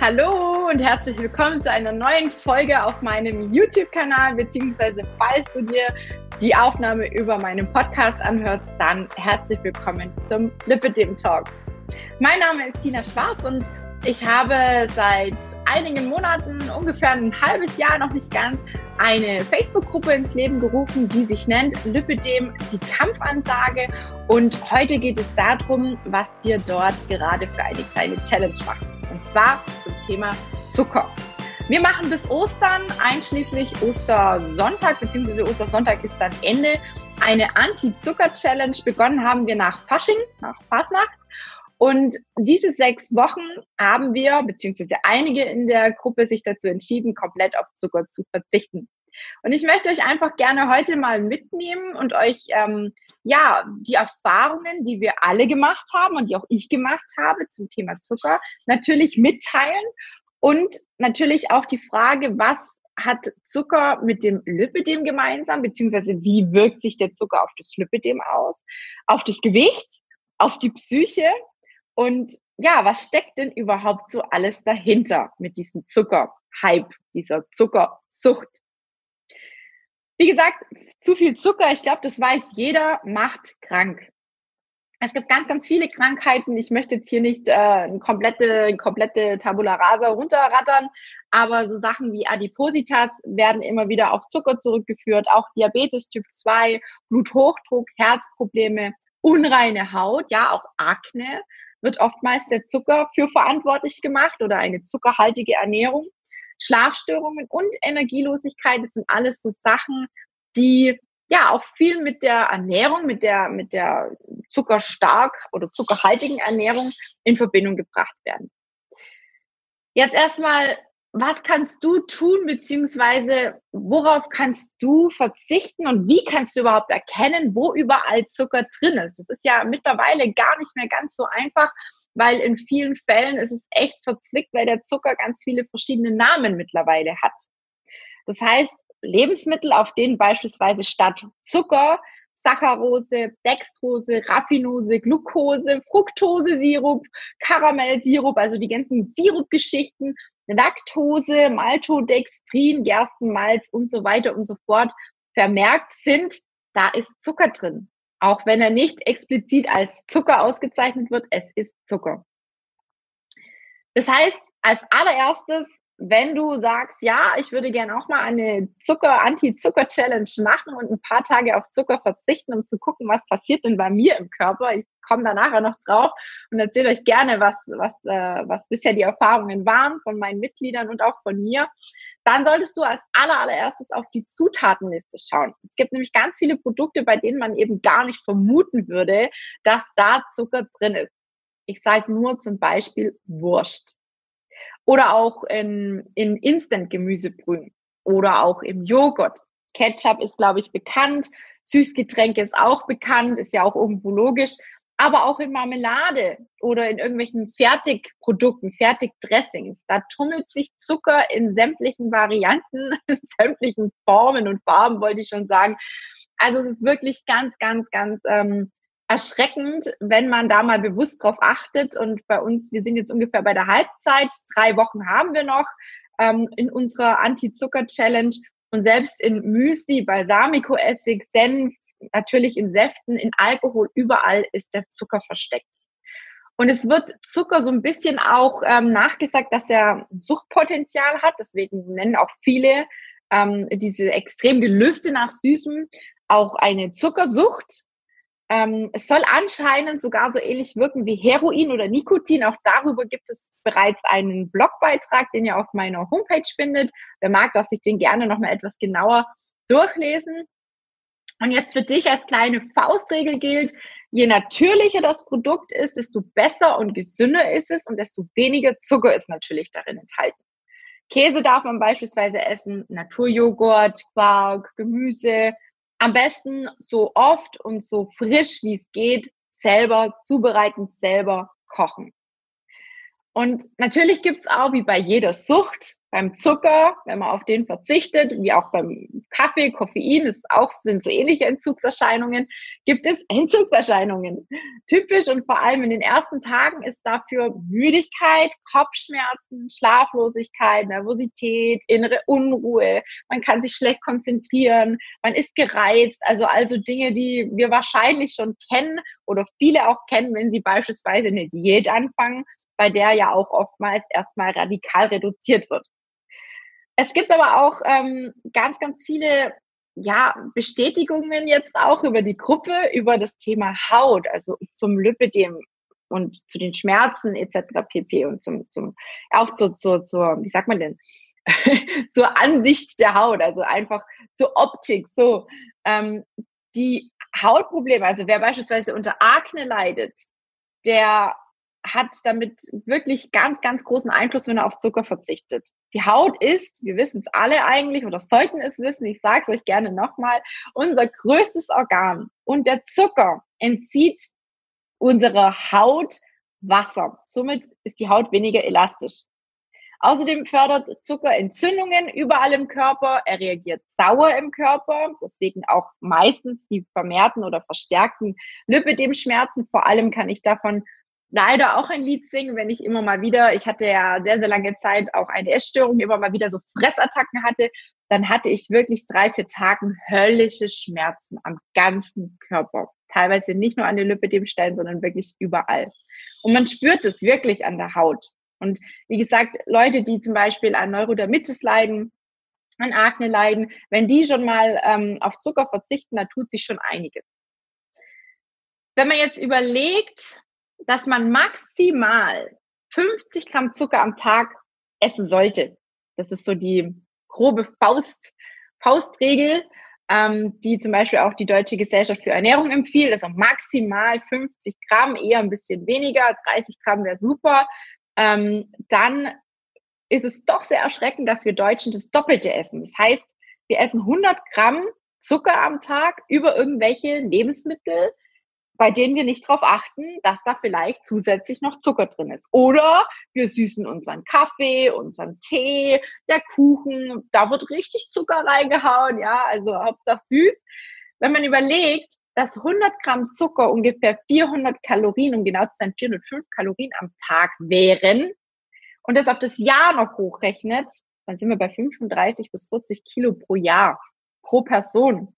Hallo und herzlich willkommen zu einer neuen Folge auf meinem YouTube-Kanal, beziehungsweise falls du dir die Aufnahme über meinen Podcast anhörst, dann herzlich willkommen zum Lipidem Talk. Mein Name ist Tina Schwarz und ich habe seit einigen Monaten, ungefähr ein halbes Jahr, noch nicht ganz, eine Facebook-Gruppe ins Leben gerufen, die sich nennt Lipidem die Kampfansage. Und heute geht es darum, was wir dort gerade für eine kleine Challenge machen. Zwar zum Thema Zucker. Wir machen bis Ostern, einschließlich Ostersonntag, beziehungsweise Ostersonntag ist dann Ende, eine Anti-Zucker-Challenge. Begonnen haben wir nach Fasching, nach Fasnacht. Und diese sechs Wochen haben wir, beziehungsweise einige in der Gruppe sich dazu entschieden, komplett auf Zucker zu verzichten. Und ich möchte euch einfach gerne heute mal mitnehmen und euch ähm, ja die Erfahrungen, die wir alle gemacht haben und die auch ich gemacht habe zum Thema Zucker, natürlich mitteilen und natürlich auch die Frage, was hat Zucker mit dem Lipidem gemeinsam, beziehungsweise wie wirkt sich der Zucker auf das Lipidem aus, auf das Gewicht, auf die Psyche und ja, was steckt denn überhaupt so alles dahinter mit diesem Zuckerhype, dieser Zuckersucht? Wie gesagt, zu viel Zucker, ich glaube, das weiß jeder, macht krank. Es gibt ganz, ganz viele Krankheiten. Ich möchte jetzt hier nicht äh, eine komplette, eine komplette Tabula rasa runterrattern, aber so Sachen wie Adipositas werden immer wieder auf Zucker zurückgeführt, auch Diabetes Typ 2, Bluthochdruck, Herzprobleme, unreine Haut, ja, auch Akne wird oftmals der Zucker für verantwortlich gemacht oder eine zuckerhaltige Ernährung. Schlafstörungen und Energielosigkeit, das sind alles so Sachen, die ja auch viel mit der Ernährung, mit der, mit der zuckerstark oder zuckerhaltigen Ernährung in Verbindung gebracht werden. Jetzt erstmal, was kannst du tun, beziehungsweise worauf kannst du verzichten und wie kannst du überhaupt erkennen, wo überall Zucker drin ist? Das ist ja mittlerweile gar nicht mehr ganz so einfach, weil in vielen Fällen ist es echt verzwickt, weil der Zucker ganz viele verschiedene Namen mittlerweile hat. Das heißt, Lebensmittel, auf denen beispielsweise statt Zucker Saccharose, Dextrose, Raffinose, Glucose, Fructose-Sirup, Karamellsirup, also die ganzen Sirupgeschichten, Laktose, Maltodextrin, Gerstenmalz und so weiter und so fort vermerkt sind, da ist Zucker drin. Auch wenn er nicht explizit als Zucker ausgezeichnet wird, es ist Zucker. Das heißt, als allererstes, wenn du sagst, ja, ich würde gerne auch mal eine Zucker, Anti-Zucker-Challenge machen und ein paar Tage auf Zucker verzichten, um zu gucken, was passiert denn bei mir im Körper. Ich komme da nachher noch drauf und erzähle euch gerne, was, was, äh, was bisher die Erfahrungen waren von meinen Mitgliedern und auch von mir dann solltest du als allererstes auf die Zutatenliste schauen. Es gibt nämlich ganz viele Produkte, bei denen man eben gar nicht vermuten würde, dass da Zucker drin ist. Ich sage nur zum Beispiel Wurst. Oder auch in, in Instant-Gemüsebrühen. Oder auch im Joghurt. Ketchup ist, glaube ich, bekannt. Süßgetränke ist auch bekannt, ist ja auch irgendwo logisch aber auch in Marmelade oder in irgendwelchen Fertigprodukten, Fertigdressings. Da tummelt sich Zucker in sämtlichen Varianten, in sämtlichen Formen und Farben, wollte ich schon sagen. Also es ist wirklich ganz, ganz, ganz ähm, erschreckend, wenn man da mal bewusst drauf achtet. Und bei uns, wir sind jetzt ungefähr bei der Halbzeit, drei Wochen haben wir noch ähm, in unserer Anti-Zucker-Challenge. Und selbst in Müsli, Balsamico-Essig, Senf, natürlich in Säften, in Alkohol, überall ist der Zucker versteckt. Und es wird Zucker so ein bisschen auch ähm, nachgesagt, dass er Suchtpotenzial hat. Deswegen nennen auch viele ähm, diese extrem Gelüste nach Süßem auch eine Zuckersucht. Ähm, es soll anscheinend sogar so ähnlich wirken wie Heroin oder Nikotin. Auch darüber gibt es bereits einen Blogbeitrag, den ihr auf meiner Homepage findet. Wer mag, darf sich den gerne nochmal etwas genauer durchlesen. Und jetzt für dich als kleine Faustregel gilt, je natürlicher das Produkt ist, desto besser und gesünder ist es und desto weniger Zucker ist natürlich darin enthalten. Käse darf man beispielsweise essen, Naturjoghurt, Quark, Gemüse. Am besten so oft und so frisch wie es geht, selber zubereiten, selber kochen. Und natürlich gibt's auch, wie bei jeder Sucht, beim Zucker, wenn man auf den verzichtet, wie auch beim Kaffee, Koffein, ist auch, sind so ähnliche Entzugserscheinungen, gibt es Entzugserscheinungen. Typisch und vor allem in den ersten Tagen ist dafür Müdigkeit, Kopfschmerzen, Schlaflosigkeit, Nervosität, innere Unruhe. Man kann sich schlecht konzentrieren, man ist gereizt, also also Dinge, die wir wahrscheinlich schon kennen oder viele auch kennen, wenn sie beispielsweise eine Diät anfangen, bei der ja auch oftmals erstmal radikal reduziert wird. Es gibt aber auch ähm, ganz, ganz viele ja, Bestätigungen jetzt auch über die Gruppe, über das Thema Haut, also zum Lipidem und zu den Schmerzen etc. pp. und zum, zum auch zur, zur, zur, wie sagt man denn, zur Ansicht der Haut, also einfach zur Optik. So ähm, die Hautprobleme, also wer beispielsweise unter Akne leidet, der hat damit wirklich ganz, ganz großen Einfluss, wenn er auf Zucker verzichtet. Die Haut ist, wir wissen es alle eigentlich oder sollten es wissen, ich sage es euch gerne nochmal, unser größtes Organ. Und der Zucker entzieht unserer Haut Wasser. Somit ist die Haut weniger elastisch. Außerdem fördert Zucker Entzündungen überall im Körper. Er reagiert sauer im Körper. Deswegen auch meistens die vermehrten oder verstärkten Lipidem-Schmerzen. Vor allem kann ich davon leider auch ein Lied singen, wenn ich immer mal wieder, ich hatte ja sehr, sehr lange Zeit auch eine Essstörung, immer mal wieder so Fressattacken hatte, dann hatte ich wirklich drei, vier Tagen höllische Schmerzen am ganzen Körper. Teilweise nicht nur an den Lipidemstellen, sondern wirklich überall. Und man spürt es wirklich an der Haut. Und wie gesagt, Leute, die zum Beispiel an Neurodermitis leiden, an Akne leiden, wenn die schon mal ähm, auf Zucker verzichten, da tut sich schon einiges. Wenn man jetzt überlegt, dass man maximal 50 Gramm Zucker am Tag essen sollte. Das ist so die grobe Faust, Faustregel, ähm, die zum Beispiel auch die Deutsche Gesellschaft für Ernährung empfiehlt. Also maximal 50 Gramm, eher ein bisschen weniger, 30 Gramm wäre super. Ähm, dann ist es doch sehr erschreckend, dass wir Deutschen das Doppelte essen. Das heißt, wir essen 100 Gramm Zucker am Tag über irgendwelche Lebensmittel, bei denen wir nicht darauf achten, dass da vielleicht zusätzlich noch Zucker drin ist. Oder wir süßen unseren Kaffee, unseren Tee, der Kuchen, da wird richtig Zucker reingehauen, ja, also Hauptsache süß. Wenn man überlegt, dass 100 Gramm Zucker ungefähr 400 Kalorien, um genau zu sein 405 Kalorien am Tag wären und das auf das Jahr noch hochrechnet, dann sind wir bei 35 bis 40 Kilo pro Jahr, pro Person,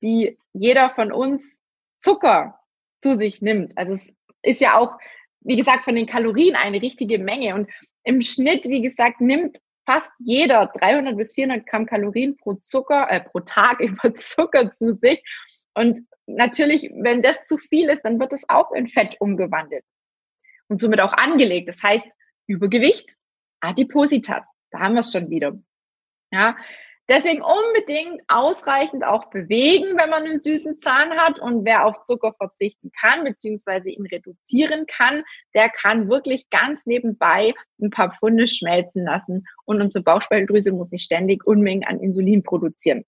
die jeder von uns Zucker zu sich nimmt. Also es ist ja auch, wie gesagt, von den Kalorien eine richtige Menge. Und im Schnitt, wie gesagt, nimmt fast jeder 300 bis 400 Gramm Kalorien pro Zucker, äh, pro Tag über Zucker zu sich. Und natürlich, wenn das zu viel ist, dann wird es auch in Fett umgewandelt und somit auch angelegt. Das heißt, Übergewicht, Adipositas, da haben wir es schon wieder. Ja, Deswegen unbedingt ausreichend auch bewegen, wenn man einen süßen Zahn hat. Und wer auf Zucker verzichten kann, beziehungsweise ihn reduzieren kann, der kann wirklich ganz nebenbei ein paar Pfunde schmelzen lassen. Und unsere Bauchspeicheldrüse muss nicht ständig Unmengen an Insulin produzieren.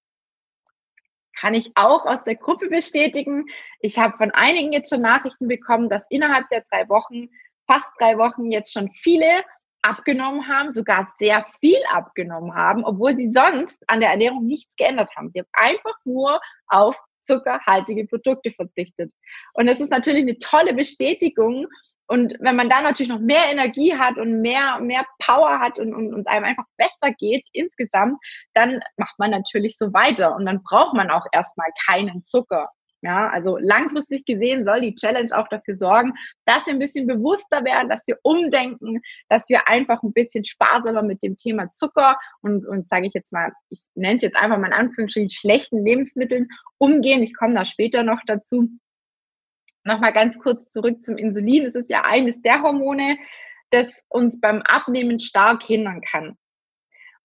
Kann ich auch aus der Gruppe bestätigen. Ich habe von einigen jetzt schon Nachrichten bekommen, dass innerhalb der drei Wochen, fast drei Wochen jetzt schon viele abgenommen haben, sogar sehr viel abgenommen haben, obwohl sie sonst an der Ernährung nichts geändert haben. Sie haben einfach nur auf zuckerhaltige Produkte verzichtet. Und das ist natürlich eine tolle Bestätigung. Und wenn man dann natürlich noch mehr Energie hat und mehr, mehr Power hat und, und, und einem einfach besser geht insgesamt, dann macht man natürlich so weiter. Und dann braucht man auch erstmal keinen Zucker. Ja, also langfristig gesehen soll die Challenge auch dafür sorgen, dass wir ein bisschen bewusster werden, dass wir umdenken, dass wir einfach ein bisschen sparsamer mit dem Thema Zucker und, und sage ich jetzt mal, ich nenne es jetzt einfach mal in Anführungsstrichen schlechten Lebensmitteln umgehen. Ich komme da später noch dazu. Nochmal ganz kurz zurück zum Insulin. Es ist ja eines der Hormone, das uns beim Abnehmen stark hindern kann.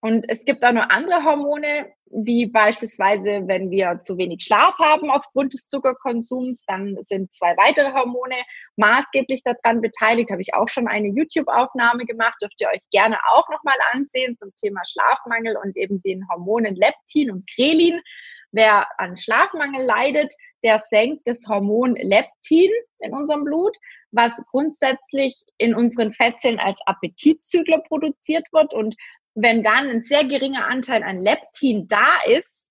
Und es gibt auch noch andere Hormone, wie beispielsweise, wenn wir zu wenig Schlaf haben aufgrund des Zuckerkonsums, dann sind zwei weitere Hormone maßgeblich daran beteiligt. Habe ich auch schon eine YouTube-Aufnahme gemacht, dürft ihr euch gerne auch nochmal ansehen zum Thema Schlafmangel und eben den Hormonen Leptin und Krelin. Wer an Schlafmangel leidet, der senkt das Hormon Leptin in unserem Blut, was grundsätzlich in unseren Fettzellen als Appetitzügler produziert wird. Und wenn dann ein sehr geringer Anteil an Leptin da ist,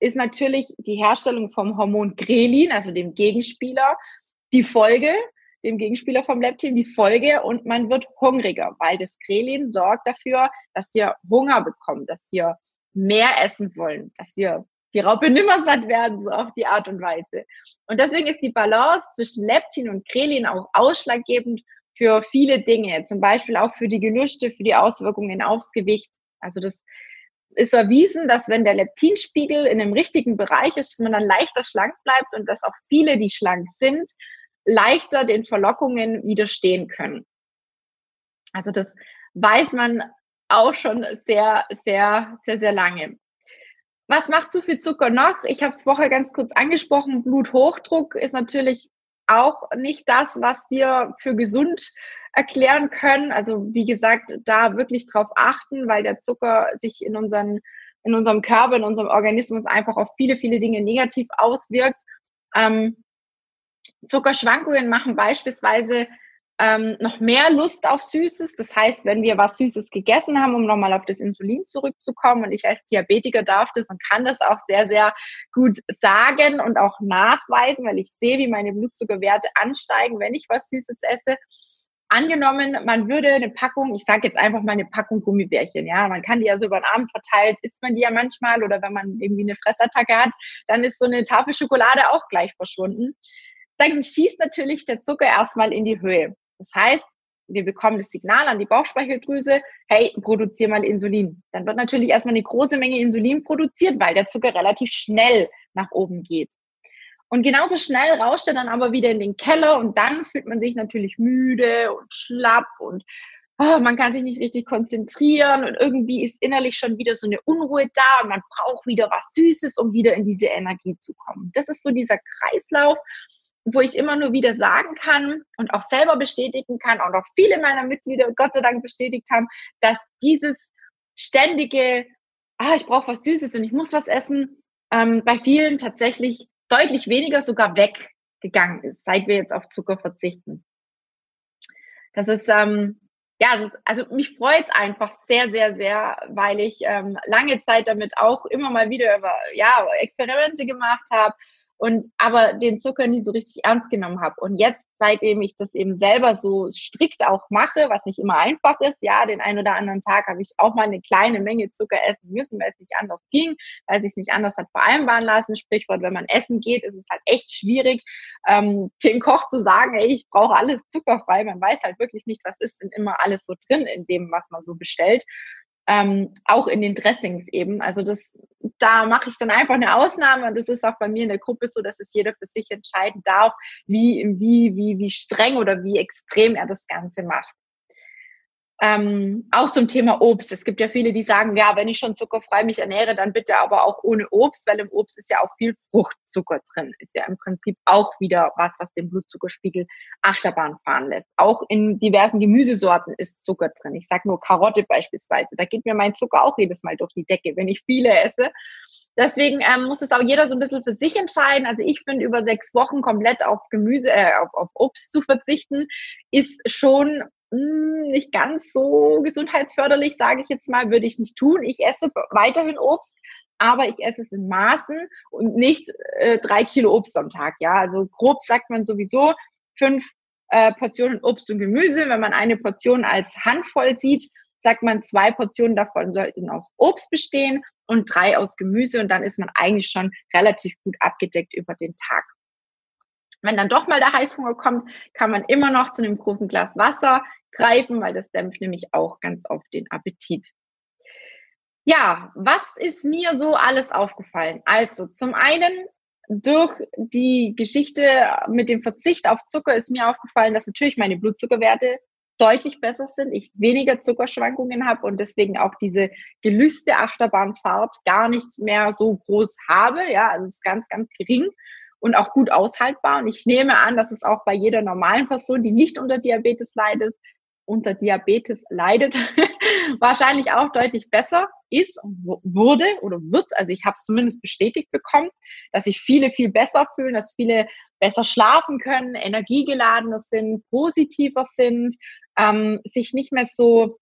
ist natürlich die Herstellung vom Hormon Grelin, also dem Gegenspieler, die Folge, dem Gegenspieler vom Leptin, die Folge und man wird hungriger, weil das Grelin sorgt dafür, dass wir Hunger bekommen, dass wir mehr essen wollen, dass wir die Raupe nimmer satt werden, so auf die Art und Weise. Und deswegen ist die Balance zwischen Leptin und Grelin auch ausschlaggebend für viele Dinge, zum Beispiel auch für die Gelüste, für die Auswirkungen aufs Gewicht. Also das ist erwiesen, dass wenn der Leptinspiegel in einem richtigen Bereich ist, dass man dann leichter schlank bleibt und dass auch viele, die schlank sind, leichter den Verlockungen widerstehen können. Also das weiß man auch schon sehr, sehr, sehr, sehr lange. Was macht zu viel Zucker noch? Ich habe es vorher ganz kurz angesprochen. Bluthochdruck ist natürlich auch nicht das, was wir für gesund erklären können. Also wie gesagt, da wirklich drauf achten, weil der Zucker sich in, unseren, in unserem Körper, in unserem Organismus einfach auf viele, viele Dinge negativ auswirkt. Ähm, Zuckerschwankungen machen beispielsweise ähm, noch mehr Lust auf Süßes. Das heißt, wenn wir was Süßes gegessen haben, um nochmal auf das Insulin zurückzukommen, und ich als Diabetiker darf das und kann das auch sehr, sehr gut sagen und auch nachweisen, weil ich sehe, wie meine Blutzuckerwerte ansteigen, wenn ich was Süßes esse. Angenommen, man würde eine Packung, ich sage jetzt einfach mal eine Packung Gummibärchen, ja, man kann die ja so über den Abend verteilt, isst man die ja manchmal oder wenn man irgendwie eine Fressattacke hat, dann ist so eine Tafel Schokolade auch gleich verschwunden. Dann schießt natürlich der Zucker erstmal in die Höhe. Das heißt, wir bekommen das Signal an die Bauchspeicheldrüse, hey, produzier mal Insulin. Dann wird natürlich erstmal eine große Menge Insulin produziert, weil der Zucker relativ schnell nach oben geht. Und genauso schnell rauscht er dann aber wieder in den Keller und dann fühlt man sich natürlich müde und schlapp und oh, man kann sich nicht richtig konzentrieren und irgendwie ist innerlich schon wieder so eine Unruhe da und man braucht wieder was Süßes, um wieder in diese Energie zu kommen. Das ist so dieser Kreislauf wo ich immer nur wieder sagen kann und auch selber bestätigen kann und auch viele meiner Mitglieder Gott sei Dank bestätigt haben, dass dieses ständige, ah, ich brauche was Süßes und ich muss was essen, ähm, bei vielen tatsächlich deutlich weniger sogar weggegangen ist, seit wir jetzt auf Zucker verzichten. Das ist, ähm, ja, also, also mich freut es einfach sehr, sehr, sehr, weil ich ähm, lange Zeit damit auch immer mal wieder über ja, Experimente gemacht habe, und aber den Zucker nie so richtig ernst genommen habe. Und jetzt, seitdem ich das eben selber so strikt auch mache, was nicht immer einfach ist, ja, den einen oder anderen Tag habe ich auch mal eine kleine Menge Zucker essen müssen, weil es nicht anders ging, weil es sich nicht anders hat vereinbaren lassen. Sprichwort, wenn man essen geht, ist es halt echt schwierig, ähm, dem Koch zu sagen, ey, ich brauche alles zuckerfrei. Man weiß halt wirklich nicht, was ist denn immer alles so drin in dem, was man so bestellt ähm, auch in den Dressings eben. Also das, da mache ich dann einfach eine Ausnahme und das ist auch bei mir in der Gruppe so, dass es jeder für sich entscheiden darf, wie, wie, wie, wie streng oder wie extrem er das Ganze macht. Ähm, auch zum Thema Obst. Es gibt ja viele, die sagen, ja, wenn ich schon zuckerfrei mich ernähre, dann bitte aber auch ohne Obst, weil im Obst ist ja auch viel Fruchtzucker drin. Ist ja im Prinzip auch wieder was, was den Blutzuckerspiegel Achterbahn fahren lässt. Auch in diversen Gemüsesorten ist Zucker drin. Ich sage nur Karotte beispielsweise. Da geht mir mein Zucker auch jedes Mal durch die Decke, wenn ich viele esse. Deswegen ähm, muss es auch jeder so ein bisschen für sich entscheiden. Also ich finde, über sechs Wochen komplett auf Gemüse, äh, auf, auf Obst zu verzichten, ist schon hm, nicht ganz so gesundheitsförderlich, sage ich jetzt mal, würde ich nicht tun. Ich esse weiterhin Obst, aber ich esse es in Maßen und nicht äh, drei Kilo Obst am Tag. Ja, also grob sagt man sowieso fünf äh, Portionen Obst und Gemüse. Wenn man eine Portion als Handvoll sieht, sagt man zwei Portionen davon sollten aus Obst bestehen und drei aus Gemüse und dann ist man eigentlich schon relativ gut abgedeckt über den Tag. Wenn dann doch mal der Heißhunger kommt, kann man immer noch zu einem großen Glas Wasser greifen, weil das dämpft nämlich auch ganz auf den Appetit. Ja, was ist mir so alles aufgefallen? Also zum einen durch die Geschichte mit dem Verzicht auf Zucker ist mir aufgefallen, dass natürlich meine Blutzuckerwerte deutlich besser sind, ich weniger Zuckerschwankungen habe und deswegen auch diese gelüste Achterbahnfahrt gar nicht mehr so groß habe. Ja, also es ist ganz, ganz gering und auch gut aushaltbar. Und ich nehme an, dass es auch bei jeder normalen Person, die nicht unter Diabetes leidet, unter Diabetes leidet, wahrscheinlich auch deutlich besser ist wurde oder wird. Also ich habe es zumindest bestätigt bekommen, dass sich viele viel besser fühlen, dass viele besser schlafen können, energiegeladener sind, positiver sind, ähm, sich nicht mehr so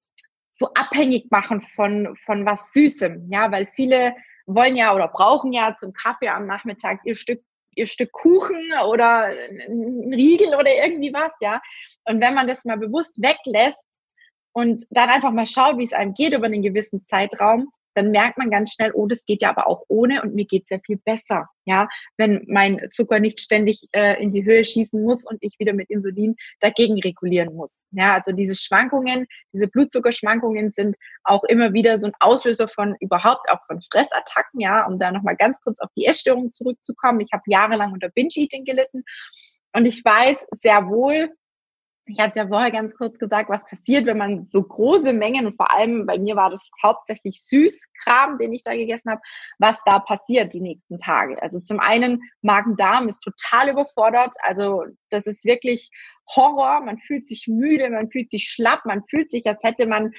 so abhängig machen von von was Süßem, ja, weil viele wollen ja oder brauchen ja zum Kaffee am Nachmittag ihr Stück ihr Stück Kuchen oder ein Riegel oder irgendwie was, ja. Und wenn man das mal bewusst weglässt und dann einfach mal schaut, wie es einem geht über einen gewissen Zeitraum, dann merkt man ganz schnell, oh, das geht ja aber auch ohne und mir geht's ja viel besser, ja, wenn mein Zucker nicht ständig äh, in die Höhe schießen muss und ich wieder mit Insulin dagegen regulieren muss. Ja, also diese Schwankungen, diese Blutzuckerschwankungen sind auch immer wieder so ein Auslöser von überhaupt auch von Fressattacken, ja, um da nochmal ganz kurz auf die Essstörung zurückzukommen. Ich habe jahrelang unter Binge-Eating gelitten und ich weiß sehr wohl, ich hatte ja vorher ganz kurz gesagt, was passiert, wenn man so große Mengen, und vor allem bei mir war das hauptsächlich Süßkram, den ich da gegessen habe, was da passiert die nächsten Tage. Also zum einen Magen-Darm ist total überfordert. Also das ist wirklich Horror. Man fühlt sich müde, man fühlt sich schlapp, man fühlt sich, als hätte man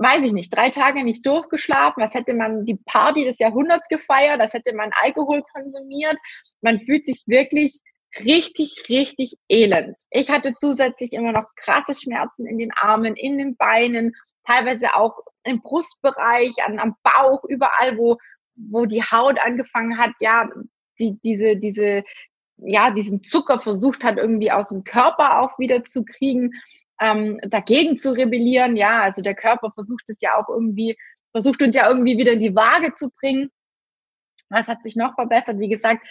weiß ich nicht, drei Tage nicht durchgeschlafen, als hätte man die Party des Jahrhunderts gefeiert, als hätte man Alkohol konsumiert. Man fühlt sich wirklich richtig, richtig elend. Ich hatte zusätzlich immer noch krasse Schmerzen in den Armen, in den Beinen, teilweise auch im Brustbereich, an, am Bauch, überall, wo, wo die Haut angefangen hat, ja, die, diese, diese, ja, diesen Zucker versucht hat, irgendwie aus dem Körper auch wieder zu kriegen, ähm, dagegen zu rebellieren. Ja, also der Körper versucht es ja auch irgendwie, versucht uns ja irgendwie wieder in die Waage zu bringen. Was hat sich noch verbessert? Wie gesagt,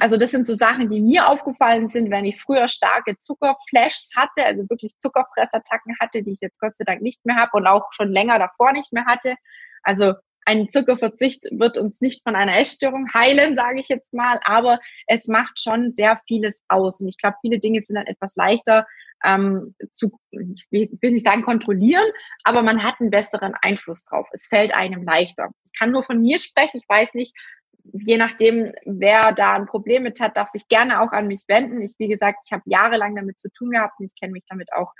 also das sind so Sachen, die mir aufgefallen sind, wenn ich früher starke Zuckerflashs hatte, also wirklich Zuckerfressattacken hatte, die ich jetzt Gott sei Dank nicht mehr habe und auch schon länger davor nicht mehr hatte. Also ein Zuckerverzicht wird uns nicht von einer Essstörung heilen, sage ich jetzt mal, aber es macht schon sehr vieles aus. Und ich glaube, viele Dinge sind dann etwas leichter ähm, zu, ich will nicht sagen kontrollieren, aber man hat einen besseren Einfluss drauf. Es fällt einem leichter. Ich kann nur von mir sprechen. Ich weiß nicht, je nachdem, wer da ein Problem mit hat, darf sich gerne auch an mich wenden. Ich, wie gesagt, ich habe jahrelang damit zu tun gehabt und ich kenne mich damit auch,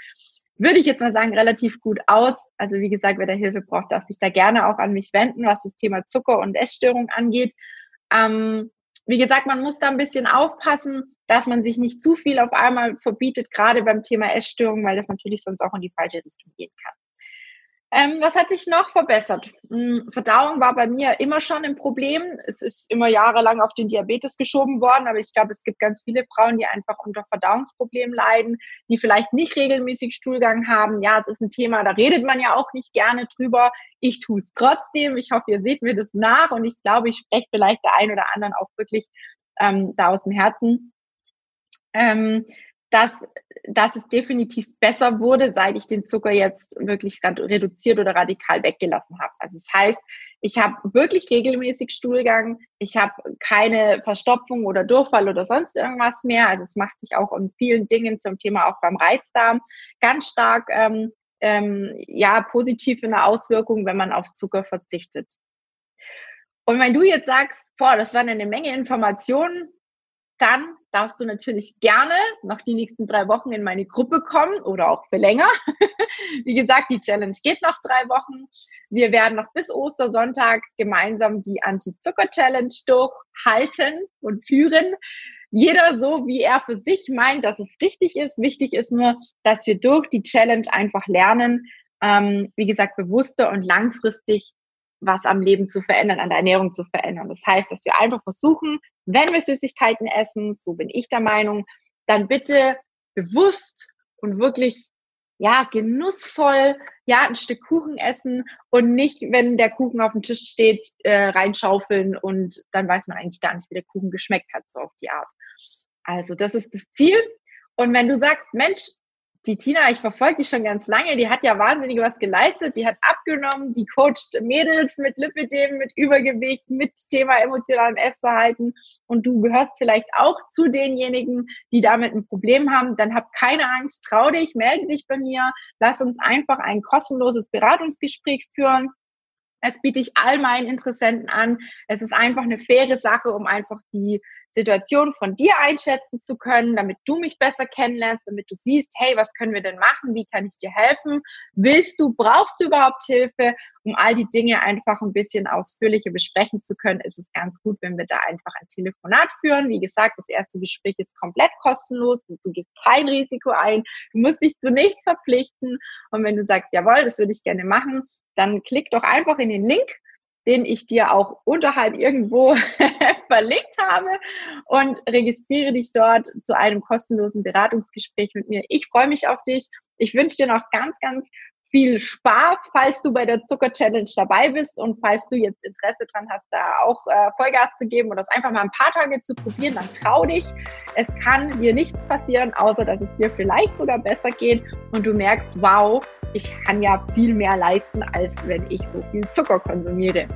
würde ich jetzt mal sagen, relativ gut aus. Also wie gesagt, wer da Hilfe braucht, darf sich da gerne auch an mich wenden, was das Thema Zucker und Essstörung angeht. Ähm, wie gesagt, man muss da ein bisschen aufpassen, dass man sich nicht zu viel auf einmal verbietet, gerade beim Thema Essstörung, weil das natürlich sonst auch in die falsche Richtung gehen kann. Ähm, was hat sich noch verbessert? Hm, Verdauung war bei mir immer schon ein Problem. Es ist immer jahrelang auf den Diabetes geschoben worden, aber ich glaube, es gibt ganz viele Frauen, die einfach unter Verdauungsproblemen leiden, die vielleicht nicht regelmäßig Stuhlgang haben. Ja, es ist ein Thema, da redet man ja auch nicht gerne drüber. Ich tue es trotzdem. Ich hoffe, ihr seht mir das nach und ich glaube, ich spreche vielleicht der einen oder anderen auch wirklich ähm, da aus dem Herzen. Ähm, dass, dass es definitiv besser wurde, seit ich den Zucker jetzt wirklich reduziert oder radikal weggelassen habe. Also das heißt, ich habe wirklich regelmäßig Stuhlgang, ich habe keine Verstopfung oder Durchfall oder sonst irgendwas mehr. Also es macht sich auch in vielen Dingen zum Thema auch beim Reizdarm ganz stark ähm, ähm, ja positiv in der Auswirkung, wenn man auf Zucker verzichtet. Und wenn du jetzt sagst, boah, das waren eine Menge Informationen, dann darfst du natürlich gerne noch die nächsten drei Wochen in meine Gruppe kommen oder auch für länger. Wie gesagt, die Challenge geht noch drei Wochen. Wir werden noch bis Ostersonntag gemeinsam die Anti-Zucker-Challenge durchhalten und führen. Jeder so, wie er für sich meint, dass es richtig ist. Wichtig ist nur, dass wir durch die Challenge einfach lernen, ähm, wie gesagt, bewusster und langfristig was am Leben zu verändern, an der Ernährung zu verändern. Das heißt, dass wir einfach versuchen, wenn wir Süßigkeiten essen, so bin ich der Meinung, dann bitte bewusst und wirklich ja, genussvoll, ja, ein Stück Kuchen essen und nicht, wenn der Kuchen auf dem Tisch steht, äh, reinschaufeln und dann weiß man eigentlich gar nicht, wie der Kuchen geschmeckt hat, so auf die Art. Also das ist das Ziel. Und wenn du sagst, Mensch, die Tina, ich verfolge die schon ganz lange, die hat ja wahnsinnig was geleistet, die hat abgenommen, die coacht Mädels mit Lipidem, mit Übergewicht, mit Thema emotionalem Essverhalten. Und du gehörst vielleicht auch zu denjenigen, die damit ein Problem haben, dann hab keine Angst, trau dich, melde dich bei mir, lass uns einfach ein kostenloses Beratungsgespräch führen Es biete ich all meinen Interessenten an. Es ist einfach eine faire Sache, um einfach die Situation von dir einschätzen zu können, damit du mich besser kennenlernst, damit du siehst, hey, was können wir denn machen? Wie kann ich dir helfen? Willst du, brauchst du überhaupt Hilfe? Um all die Dinge einfach ein bisschen ausführlicher besprechen zu können, ist es ganz gut, wenn wir da einfach ein Telefonat führen. Wie gesagt, das erste Gespräch ist komplett kostenlos. Du gehst kein Risiko ein. Du musst dich zu nichts verpflichten. Und wenn du sagst, jawohl, das würde ich gerne machen, dann klick doch einfach in den Link, den ich dir auch unterhalb irgendwo verlinkt habe und registriere dich dort zu einem kostenlosen Beratungsgespräch mit mir. Ich freue mich auf dich. Ich wünsche dir noch ganz, ganz viel Spaß, falls du bei der Zucker Challenge dabei bist und falls du jetzt Interesse dran hast, da auch äh, Vollgas zu geben oder es einfach mal ein paar Tage zu probieren, dann trau dich. Es kann dir nichts passieren, außer dass es dir vielleicht sogar besser geht und du merkst, wow, ich kann ja viel mehr leisten, als wenn ich so viel Zucker konsumiere.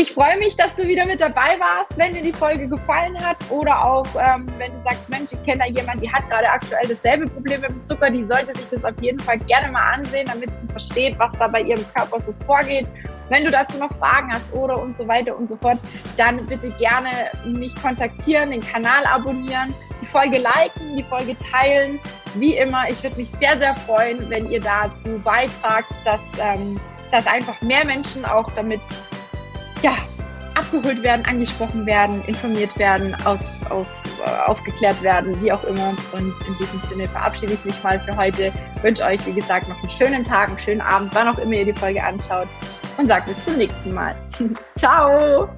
Ich freue mich, dass du wieder mit dabei warst. Wenn dir die Folge gefallen hat oder auch ähm, wenn du sagst, Mensch, ich kenne da jemanden, die hat gerade aktuell dasselbe Problem mit dem Zucker, die sollte sich das auf jeden Fall gerne mal ansehen, damit sie versteht, was da bei ihrem Körper so vorgeht. Wenn du dazu noch Fragen hast oder und so weiter und so fort, dann bitte gerne mich kontaktieren, den Kanal abonnieren, die Folge liken, die Folge teilen. Wie immer, ich würde mich sehr, sehr freuen, wenn ihr dazu beitragt, dass, ähm, dass einfach mehr Menschen auch damit ja, abgeholt werden, angesprochen werden, informiert werden, aus, aus, äh, aufgeklärt werden, wie auch immer. Und in diesem Sinne verabschiede ich mich mal für heute. Wünsche euch, wie gesagt, noch einen schönen Tag, einen schönen Abend, wann auch immer ihr die Folge anschaut. Und sage bis zum nächsten Mal. Ciao!